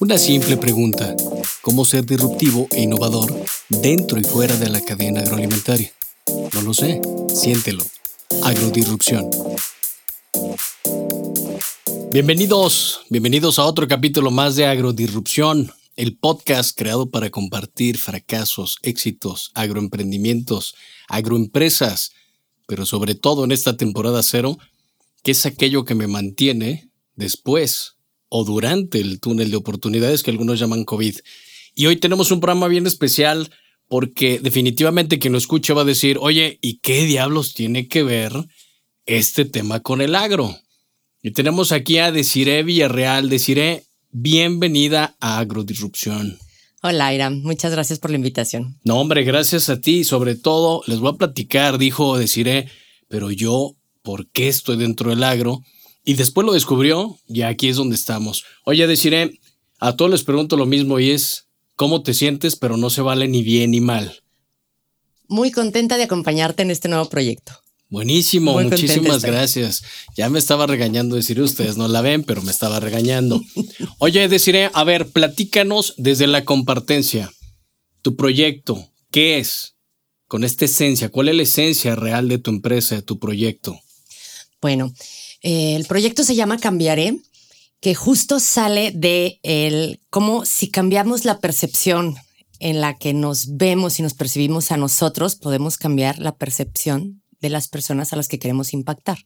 Una simple pregunta. ¿Cómo ser disruptivo e innovador dentro y fuera de la cadena agroalimentaria? No lo sé. Siéntelo. Agrodisrupción. Bienvenidos, bienvenidos a otro capítulo más de Agrodisrupción, el podcast creado para compartir fracasos, éxitos, agroemprendimientos, agroempresas, pero sobre todo en esta temporada cero, que es aquello que me mantiene después o durante el túnel de oportunidades que algunos llaman COVID. Y hoy tenemos un programa bien especial porque definitivamente quien lo escuche va a decir, oye, ¿y qué diablos tiene que ver este tema con el agro? Y tenemos aquí a Desiree Villarreal. Desiree, bienvenida a Agrodisrupción. Hola, Ira. Muchas gracias por la invitación. No, hombre, gracias a ti. Sobre todo, les voy a platicar, dijo Desiree, pero yo, ¿por qué estoy dentro del agro? Y después lo descubrió y aquí es donde estamos. Oye, deciré, a todos les pregunto lo mismo y es, ¿cómo te sientes? Pero no se vale ni bien ni mal. Muy contenta de acompañarte en este nuevo proyecto. Buenísimo, muchísimas gracias. Ya me estaba regañando decir ustedes no la ven, pero me estaba regañando. Oye, deciré, a ver, platícanos desde la compartencia. Tu proyecto, ¿qué es? Con esta esencia, ¿cuál es la esencia real de tu empresa, de tu proyecto? Bueno, eh, el proyecto se llama Cambiaré, que justo sale de el cómo si cambiamos la percepción en la que nos vemos y nos percibimos a nosotros, podemos cambiar la percepción de las personas a las que queremos impactar.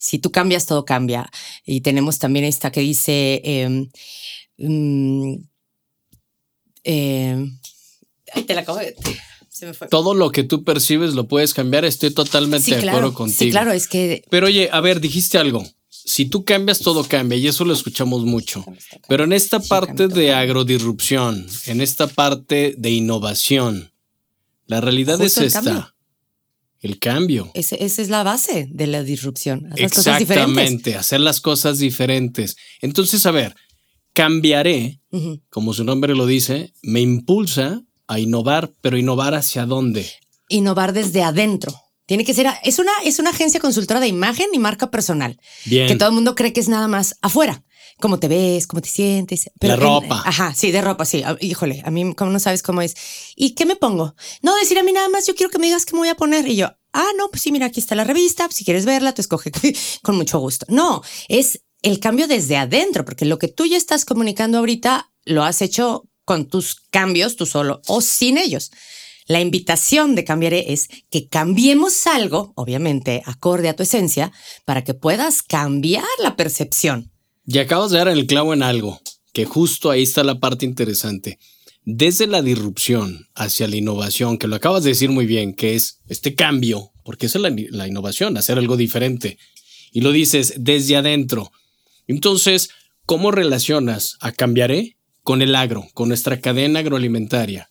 Si tú cambias, todo cambia. Y tenemos también esta que dice... Eh, eh, te la acabo de... Todo lo que tú percibes lo puedes cambiar. Estoy totalmente de acuerdo contigo. Sí, claro, es que. Pero oye, a ver, dijiste algo. Si tú cambias, todo cambia y eso lo escuchamos mucho. Pero en esta parte de agrodisrupción, en esta parte de innovación, la realidad es esta. El cambio. esa es la base de la disrupción. Hacer Exactamente, hacer las cosas diferentes. Entonces, a ver, cambiaré, como su nombre lo dice, me impulsa a innovar, pero innovar hacia dónde? Innovar desde adentro. Tiene que ser, es una, es una agencia consultora de imagen y marca personal. Bien. Que todo el mundo cree que es nada más afuera. Cómo te ves, cómo te sientes. Pero de ropa. ajá, sí, de ropa, sí. Ah, híjole, a mí, como no sabes cómo es? ¿Y qué me pongo? No, decir a mí nada más, yo quiero que me digas qué me voy a poner. Y yo, ah, no, pues sí, mira, aquí está la revista. Si quieres verla, tú escoge con mucho gusto. No, es el cambio desde adentro, porque lo que tú ya estás comunicando ahorita lo has hecho con tus cambios, tú solo o sin ellos. La invitación de Cambiaré es que cambiemos algo, obviamente acorde a tu esencia, para que puedas cambiar la percepción. Y acabas de dar el clavo en algo, que justo ahí está la parte interesante. Desde la disrupción hacia la innovación, que lo acabas de decir muy bien, que es este cambio, porque esa es la, la innovación, hacer algo diferente. Y lo dices desde adentro. Entonces, ¿cómo relacionas a Cambiaré con el agro, con nuestra cadena agroalimentaria?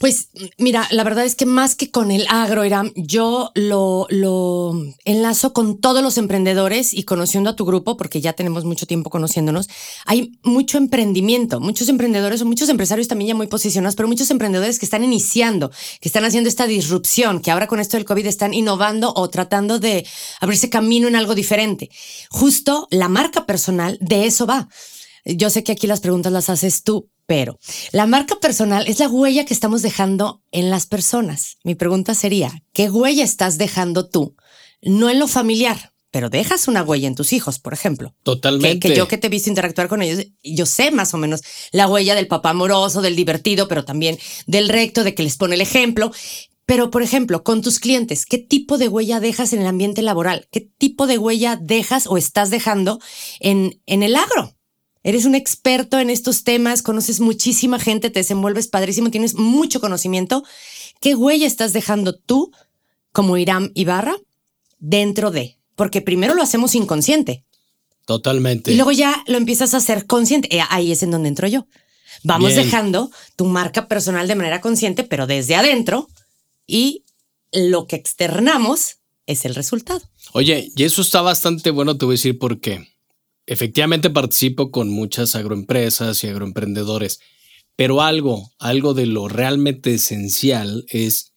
Pues mira, la verdad es que más que con el agro, Iram, yo lo, lo enlazo con todos los emprendedores y conociendo a tu grupo, porque ya tenemos mucho tiempo conociéndonos, hay mucho emprendimiento, muchos emprendedores o muchos empresarios también ya muy posicionados, pero muchos emprendedores que están iniciando, que están haciendo esta disrupción, que ahora con esto del COVID están innovando o tratando de abrirse camino en algo diferente. Justo la marca personal de eso va. Yo sé que aquí las preguntas las haces tú, pero la marca personal es la huella que estamos dejando en las personas. Mi pregunta sería, ¿qué huella estás dejando tú? No en lo familiar, pero dejas una huella en tus hijos, por ejemplo. Totalmente. Que, yo que te he visto interactuar con ellos, yo sé más o menos la huella del papá amoroso, del divertido, pero también del recto, de que les pone el ejemplo. Pero, por ejemplo, con tus clientes, ¿qué tipo de huella dejas en el ambiente laboral? ¿Qué tipo de huella dejas o estás dejando en, en el agro? Eres un experto en estos temas, conoces muchísima gente, te desenvuelves padrísimo, tienes mucho conocimiento. ¿Qué huella estás dejando tú como Irán Ibarra dentro de? Porque primero lo hacemos inconsciente. Totalmente. Y luego ya lo empiezas a hacer consciente. Eh, ahí es en donde entro yo. Vamos dejando tu marca personal de manera consciente, pero desde adentro y lo que externamos es el resultado. Oye, y eso está bastante bueno, te voy a decir por qué. Efectivamente participo con muchas agroempresas y agroemprendedores, pero algo, algo de lo realmente esencial es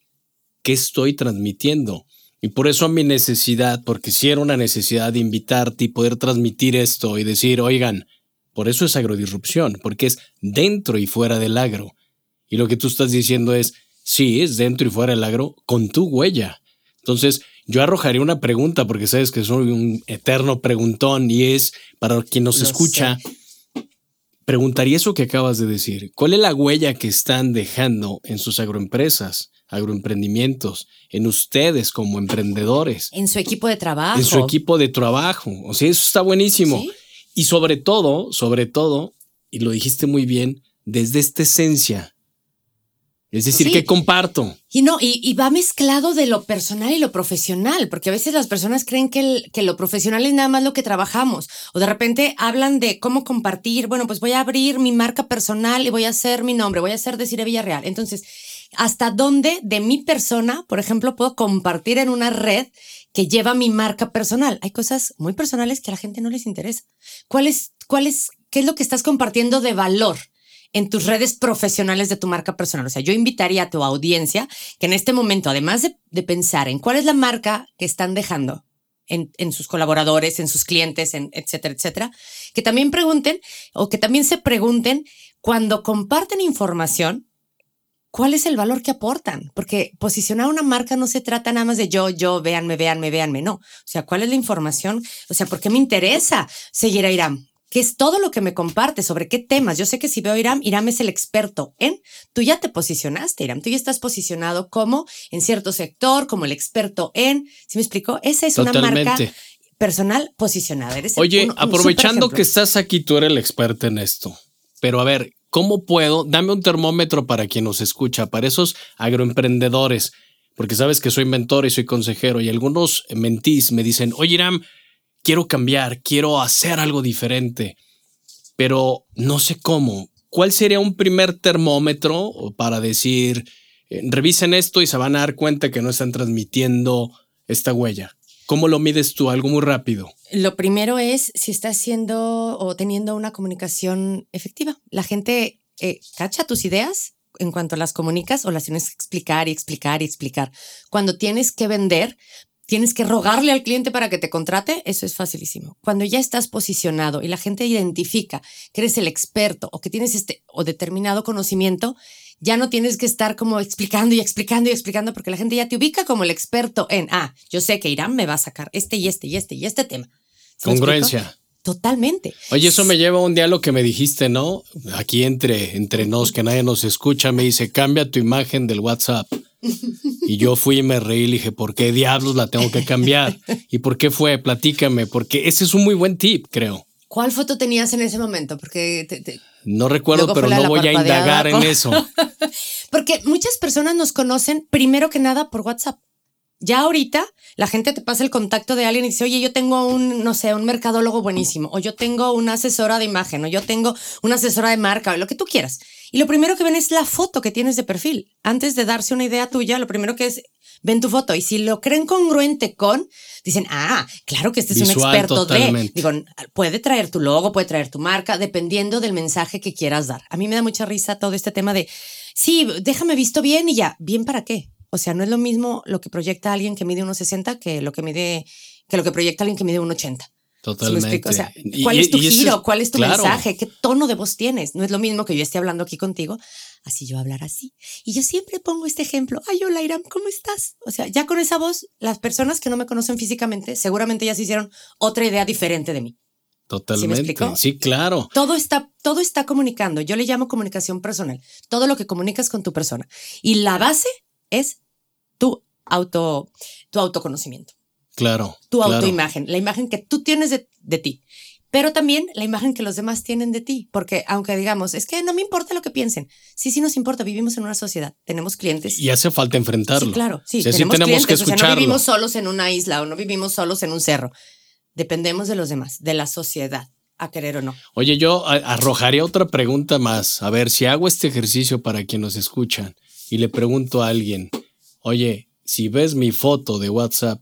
qué estoy transmitiendo. Y por eso mi necesidad, porque si era una necesidad de invitarte y poder transmitir esto y decir, oigan, por eso es agrodisrupción, porque es dentro y fuera del agro. Y lo que tú estás diciendo es, sí, es dentro y fuera del agro con tu huella. Entonces, yo arrojaría una pregunta, porque sabes que soy un eterno preguntón y es para quien nos escucha, preguntaría eso que acabas de decir. ¿Cuál es la huella que están dejando en sus agroempresas? agroemprendimientos, en ustedes como emprendedores. En su equipo de trabajo. En su equipo de trabajo. O sea, eso está buenísimo. Y sobre todo, sobre todo, y lo dijiste muy bien, desde esta esencia. Es decir, que comparto. Y no, y, va mezclado de lo personal y lo profesional, porque a veces las personas creen que, que lo profesional es nada más lo que trabajamos, o de repente hablan de cómo compartir, bueno, pues voy a abrir mi marca personal y voy a hacer mi nombre, voy a hacer Decir Villarreal. Entonces, hasta dónde de mi persona, por ejemplo, puedo compartir en una red que lleva mi marca personal. Hay cosas muy personales que a la gente no les interesa. ¿Cuál es, cuál es, qué es lo que estás compartiendo de valor? En tus redes profesionales de tu marca personal. O sea, yo invitaría a tu audiencia que en este momento, además de, pensar en cuál es la marca que están dejando en, sus colaboradores, en sus clientes, en etcétera, etcétera, que también pregunten o que también se pregunten cuando comparten información, ¿cuál es el valor que aportan? Porque posicionar una marca no se trata nada más de yo, yo, véanme, véanme, véanme, no. O sea, ¿cuál es la información? O sea, ¿por qué me interesa seguir a Iram? ¿Qué es todo lo que me comparte? ¿Sobre qué temas? Yo sé que si veo a Iram, Iram es el experto en. Tú ya te posicionaste, Iram. Tú ya estás posicionado como en cierto sector, como el experto en. ¿Sí me explico? Esa es una marca personal posicionada. Oye, aprovechando que estás aquí, tú eres el experto en esto. Pero a ver, ¿Cómo puedo? Dame un termómetro para quien nos escucha, para esos agroemprendedores, porque sabes que soy mentor y soy consejero y algunos mentís me dicen, oye Iram, quiero cambiar, quiero hacer algo diferente, pero no sé cómo. ¿Cuál sería un primer termómetro para decir, eh, revisen esto y se van a dar cuenta que no están transmitiendo esta huella? ¿Cómo lo mides tú? Algo muy rápido. Lo primero es si estás haciendo o teniendo una comunicación efectiva. La gente eh, cacha tus ideas en cuanto las comunicas o las tienes que explicar y explicar y explicar. Cuando tienes que vender, tienes que rogarle al cliente para que te contrate, eso es facilísimo. Cuando ya estás posicionado y la gente identifica que eres el experto o que tienes este o determinado conocimiento, ya no tienes que estar como explicando y explicando y explicando porque la gente ya te ubica como el experto en, ah, yo sé que Irán me va a sacar este y este y este y este tema. Congruencia. Totalmente. Oye, eso me lleva a un día lo que me dijiste, ¿no? Aquí entre, entre nos, que nadie nos escucha, me dice, cambia tu imagen del WhatsApp. Y yo fui y me reí y dije, ¿por qué diablos la tengo que cambiar? ¿Y por qué fue? Platícame, porque ese es un muy buen tip, creo. ¿Cuál foto tenías en ese momento? Porque te, no recuerdo, pero no voy a indagar en eso. Porque muchas personas nos conocen primero que nada por WhatsApp. Ya ahorita la gente te pasa el contacto de alguien y dice, oye, yo tengo un, no sé, un mercadólogo buenísimo, o yo tengo una asesora de imagen, o yo tengo una asesora de marca, o lo que tú quieras. Y lo primero que ven es la foto que tienes de perfil. Antes de darse una idea tuya, lo primero que es, ven tu foto. Y si lo creen congruente con, dicen, ah, claro que este es un experto de. Digo, puede traer tu logo, puede traer tu marca, dependiendo del mensaje que quieras dar. A mí me da mucha risa todo este tema de, sí, déjame visto bien y ya. ¿Bien para qué? O sea, no es lo mismo lo que proyecta alguien que mide 1,60 que lo que mide, que lo que proyecta alguien que mide 1,80. Totalmente. o sea, ¿cuál es tu giro? ¿Cuál es tu mensaje? ¿Qué tono de voz tienes? No es lo mismo que yo esté hablando aquí contigo, así yo hablar así. Y yo siempre pongo este ejemplo. Ay, hola Iram, ¿cómo estás? O sea, ya con esa voz, las personas que no me conocen físicamente seguramente ya se hicieron otra idea diferente de mí. Totalmente. ¿Sí, claro. Todo está, todo está comunicando. Yo le llamo comunicación personal. Todo lo que comunicas con tu persona. Y la base es tu auto, tu autoconocimiento. Claro. Tu autoimagen, la imagen que tú tienes de, de, ti, pero también la imagen que los demás tienen de ti, porque aunque digamos, es que no me importa lo que piensen, sí, sí nos importa, vivimos en una sociedad, tenemos clientes. Y hace falta enfrentarlo. Sí, claro, sí, tenemos, clientes, que O sea, no vivimos solos en una isla o no vivimos solos en un cerro, dependemos de los demás, de la sociedad a querer o no. Oye, yo arrojaría otra pregunta más. A ver, si hago este ejercicio para quien nos escuchan y le pregunto a alguien, oye, si ves mi foto de WhatsApp,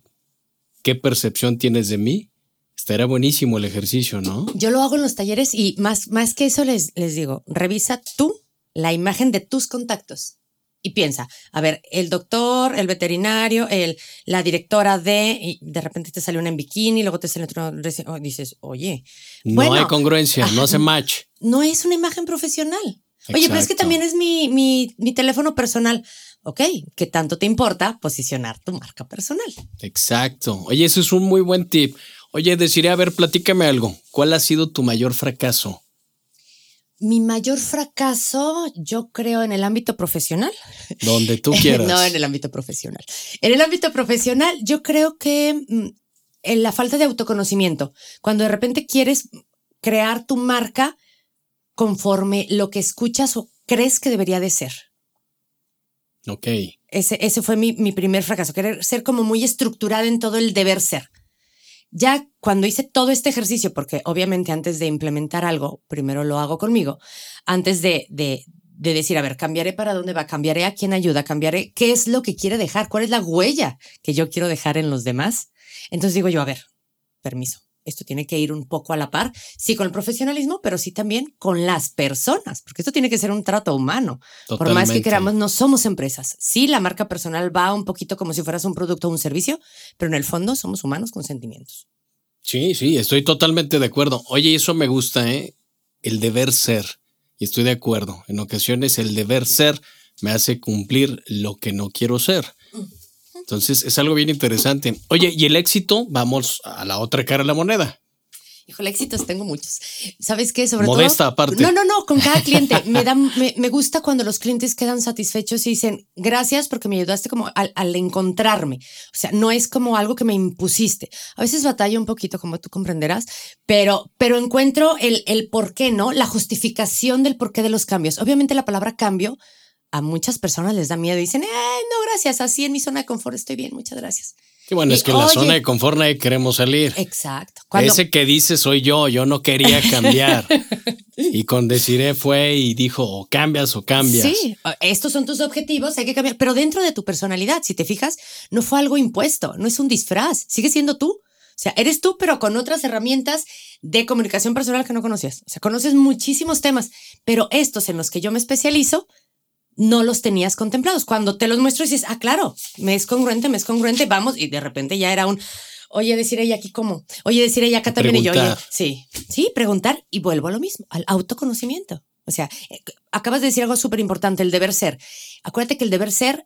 qué percepción tienes de mí, estaría buenísimo el ejercicio, ¿no? Yo lo hago en los talleres y más, más que eso les, les digo, revisa tú la imagen de tus contactos. y piensa, a ver, el doctor, el veterinario, el, la directora de, y de repente te sale una en bikini, luego te sale otro, oh, dices, oye. No hay congruencia, no hace match. No es una imagen profesional. Oye, pero es que también es mi, mi, mi teléfono personal. Ok, ¿qué tanto te importa posicionar tu marca personal? Exacto. Oye, eso es un muy buen tip. Oye, deciré, a ver, platícame algo. ¿Cuál ha sido tu mayor fracaso? Mi mayor fracaso, yo creo, en el ámbito profesional. Donde tú quieras. no, en el ámbito profesional. En el ámbito profesional, yo creo que mm, en la falta de autoconocimiento, cuando de repente quieres crear tu marca conforme lo que escuchas o crees que debería de ser. Ok. Ese, ese fue mi, mi primer fracaso, querer ser como muy estructurada en todo el deber ser. Ya cuando hice todo este ejercicio, porque obviamente antes de implementar algo, primero lo hago conmigo, antes de, de, de decir, a ver, cambiaré para dónde va, cambiaré a quién ayuda, cambiaré qué es lo que quiere dejar, cuál es la huella que yo quiero dejar en los demás. Entonces digo yo, a ver, permiso, esto tiene que ir un poco a la par, sí con el profesionalismo, pero sí también con las personas, porque esto tiene que ser un trato humano. Por más que queramos, no somos empresas. Sí, la marca personal va un poquito como si fueras un producto o un servicio, pero en el fondo somos humanos con sentimientos. Sí, sí, estoy totalmente de acuerdo. Oye, eso me gusta, ¿eh? El deber ser. Y estoy de acuerdo. En ocasiones el deber ser me hace cumplir lo que no quiero ser. Entonces es algo bien interesante. Oye, ¿y el éxito? Vamos a la otra cara de la moneda. Híjole, éxitos tengo muchos. ¿Sabes qué? Sobre Modesta aparte. No, no, no, con cada cliente. me, da, me, gusta cuando los clientes quedan satisfechos y dicen, gracias porque me ayudaste como al, encontrarme. O sea, no es como algo que me impusiste. A veces batalla un poquito, como tú comprenderás, pero, pero encuentro el, el por qué, ¿no? La justificación del porqué de los cambios. Obviamente la palabra cambio a muchas personas les da miedo y dicen, Ay, no, gracias, así en mi zona de confort estoy bien, muchas gracias. Qué bueno, es que en la zona de confort nadie queremos salir. Exacto. Ese que dice soy yo, yo no quería cambiar. y con Desiree fue y dijo, o cambias o cambias. Sí, estos son tus objetivos, hay que cambiar, pero dentro de tu personalidad, si te fijas, no fue algo impuesto, no es un disfraz, sigue siendo tú. O sea, eres tú, pero con otras herramientas de comunicación personal que no conocías. O sea, conoces muchísimos temas, pero estos en los que yo me especializo no los tenías contemplados. Cuando te los muestro dices, ah, claro, me es congruente, me es congruente, vamos, y de repente ya era un, oye, decir ella aquí cómo, oye, decir ella acá también y yo, oye, sí, sí, preguntar y vuelvo a lo mismo, al autoconocimiento. O sea, eh, acabas de decir algo súper importante, el deber ser. Acuérdate que el deber ser,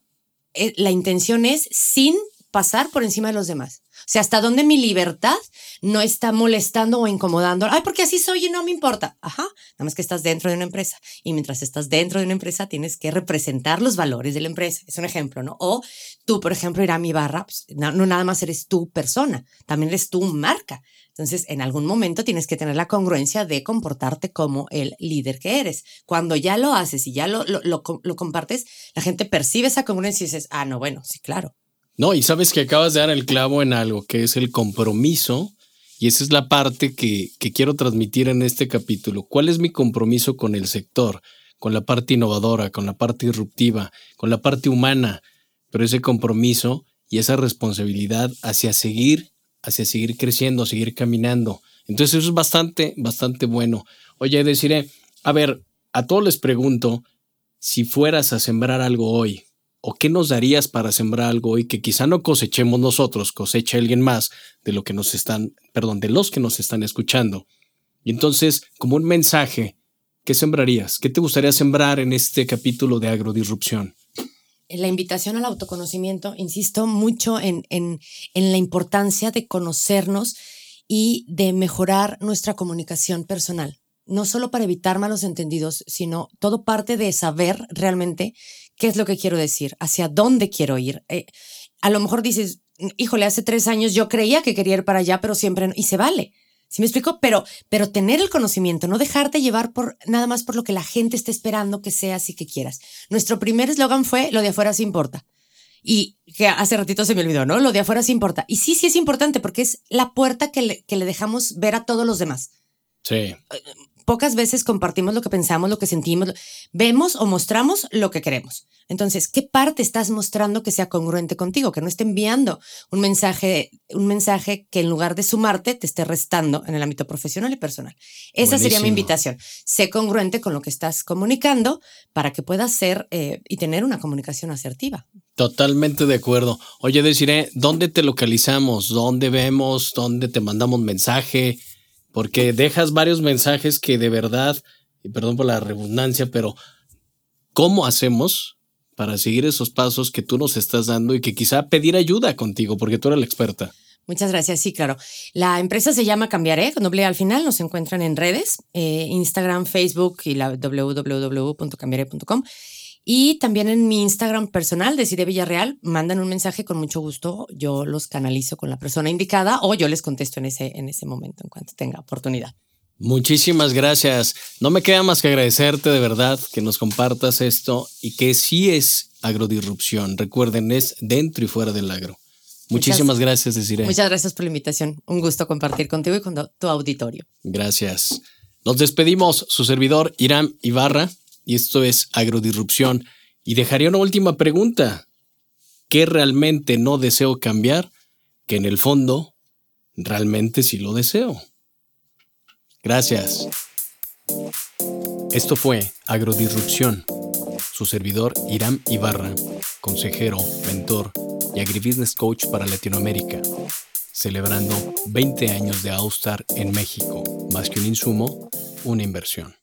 eh, la intención es sin pasar por encima de los demás. O sea, hasta dónde mi libertad no está molestando o incomodando. Ay, porque así soy y no me importa. Ajá, nada más que estás dentro de una empresa. Y mientras estás dentro de una empresa, tienes que representar los valores de la empresa. Es un ejemplo, ¿no? O tú, por ejemplo, ir a mi barra, pues, no, no nada más eres tu persona, también eres tu marca. Entonces, en algún momento tienes que tener la congruencia de comportarte como el líder que eres. Cuando ya lo haces y ya lo, lo, lo, lo compartes, la gente percibe esa congruencia y dices, ah, no, bueno, sí, claro no, y sabes que acabas de dar el clavo en algo, que es el compromiso, y esa es la parte que, que quiero transmitir en este capítulo. ¿Cuál es mi compromiso con el sector, con la parte innovadora, con la parte disruptiva, con la parte humana? Pero ese compromiso y esa responsabilidad hacia seguir, hacia seguir creciendo, seguir caminando. Entonces eso es bastante, bastante bueno. Oye, deciré, a ver, a todos les pregunto, si fueras a sembrar algo hoy, ¿O qué nos darías para sembrar algo hoy que quizá no cosechemos nosotros, cosecha alguien más de lo que nos están, perdón, de los que nos están escuchando? Y entonces, como un mensaje, ¿qué sembrarías? ¿Qué te gustaría sembrar en este capítulo de agrodisrupción? La invitación al autoconocimiento, insisto mucho en, en, en la importancia de conocernos y de mejorar nuestra comunicación personal no solo para evitar malos entendidos, sino todo parte de saber realmente qué es lo que quiero decir, hacia dónde quiero ir. Eh, a lo mejor dices, híjole, hace tres años yo creía que quería ir para allá, pero siempre, no, y se vale. ¿Sí me explico? Pero, pero tener el conocimiento, no dejarte llevar por nada más por lo que la gente está esperando que seas y que quieras. Nuestro primer eslogan fue, lo de afuera sí importa. Y que hace ratito se me olvidó, ¿no? Lo de afuera sí importa. Y sí, sí es importante porque es la puerta que le, que le dejamos ver a todos los demás. Sí. Pocas veces compartimos lo que pensamos, lo que sentimos, vemos o mostramos lo que queremos. Entonces, ¿qué parte estás mostrando que sea congruente contigo? Que no esté enviando un mensaje, un mensaje que en lugar de sumarte te esté restando en el ámbito profesional y personal. Esa sería mi invitación. Sé congruente con lo que estás comunicando para que puedas ser eh, y tener una comunicación asertiva. Totalmente de acuerdo. Oye, deciré, ¿dónde te localizamos? ¿Dónde vemos? ¿Dónde te mandamos mensaje? Porque dejas varios mensajes que de verdad, y perdón por la redundancia, pero ¿cómo hacemos para seguir esos pasos que tú nos estás dando y que quizá pedir ayuda contigo, porque tú eres la experta. Muchas gracias, sí, claro. La empresa se llama Cambiaré, con doble al final, nos encuentran en redes, eh, Instagram, Facebook y la www.cambiaré.com. Y también en mi Instagram personal, Decide Villarreal, mandan un mensaje con mucho gusto, yo los canalizo con la persona indicada o yo les contesto en ese, en ese momento, en cuanto tenga oportunidad. Muchísimas gracias. No me queda más que agradecerte de verdad que nos compartas esto y que sí es agrodisrupción. Recuerden, es dentro y fuera del agro. Muchísimas gracias, Desiree. Muchas gracias por la invitación. Un gusto compartir contigo y con tu auditorio. Gracias. Nos despedimos, su servidor Irán Ibarra, y esto es Agrodisrupción. Y dejaría una última pregunta. ¿Qué realmente no deseo cambiar? Que en el fondo, realmente sí lo deseo. Gracias. Esto fue Agrodisrupción. Su servidor Irán Ibarra, consejero, mentor y agribusiness coach para Latinoamérica, celebrando 20 años de Austar en México, más que un insumo, una inversión.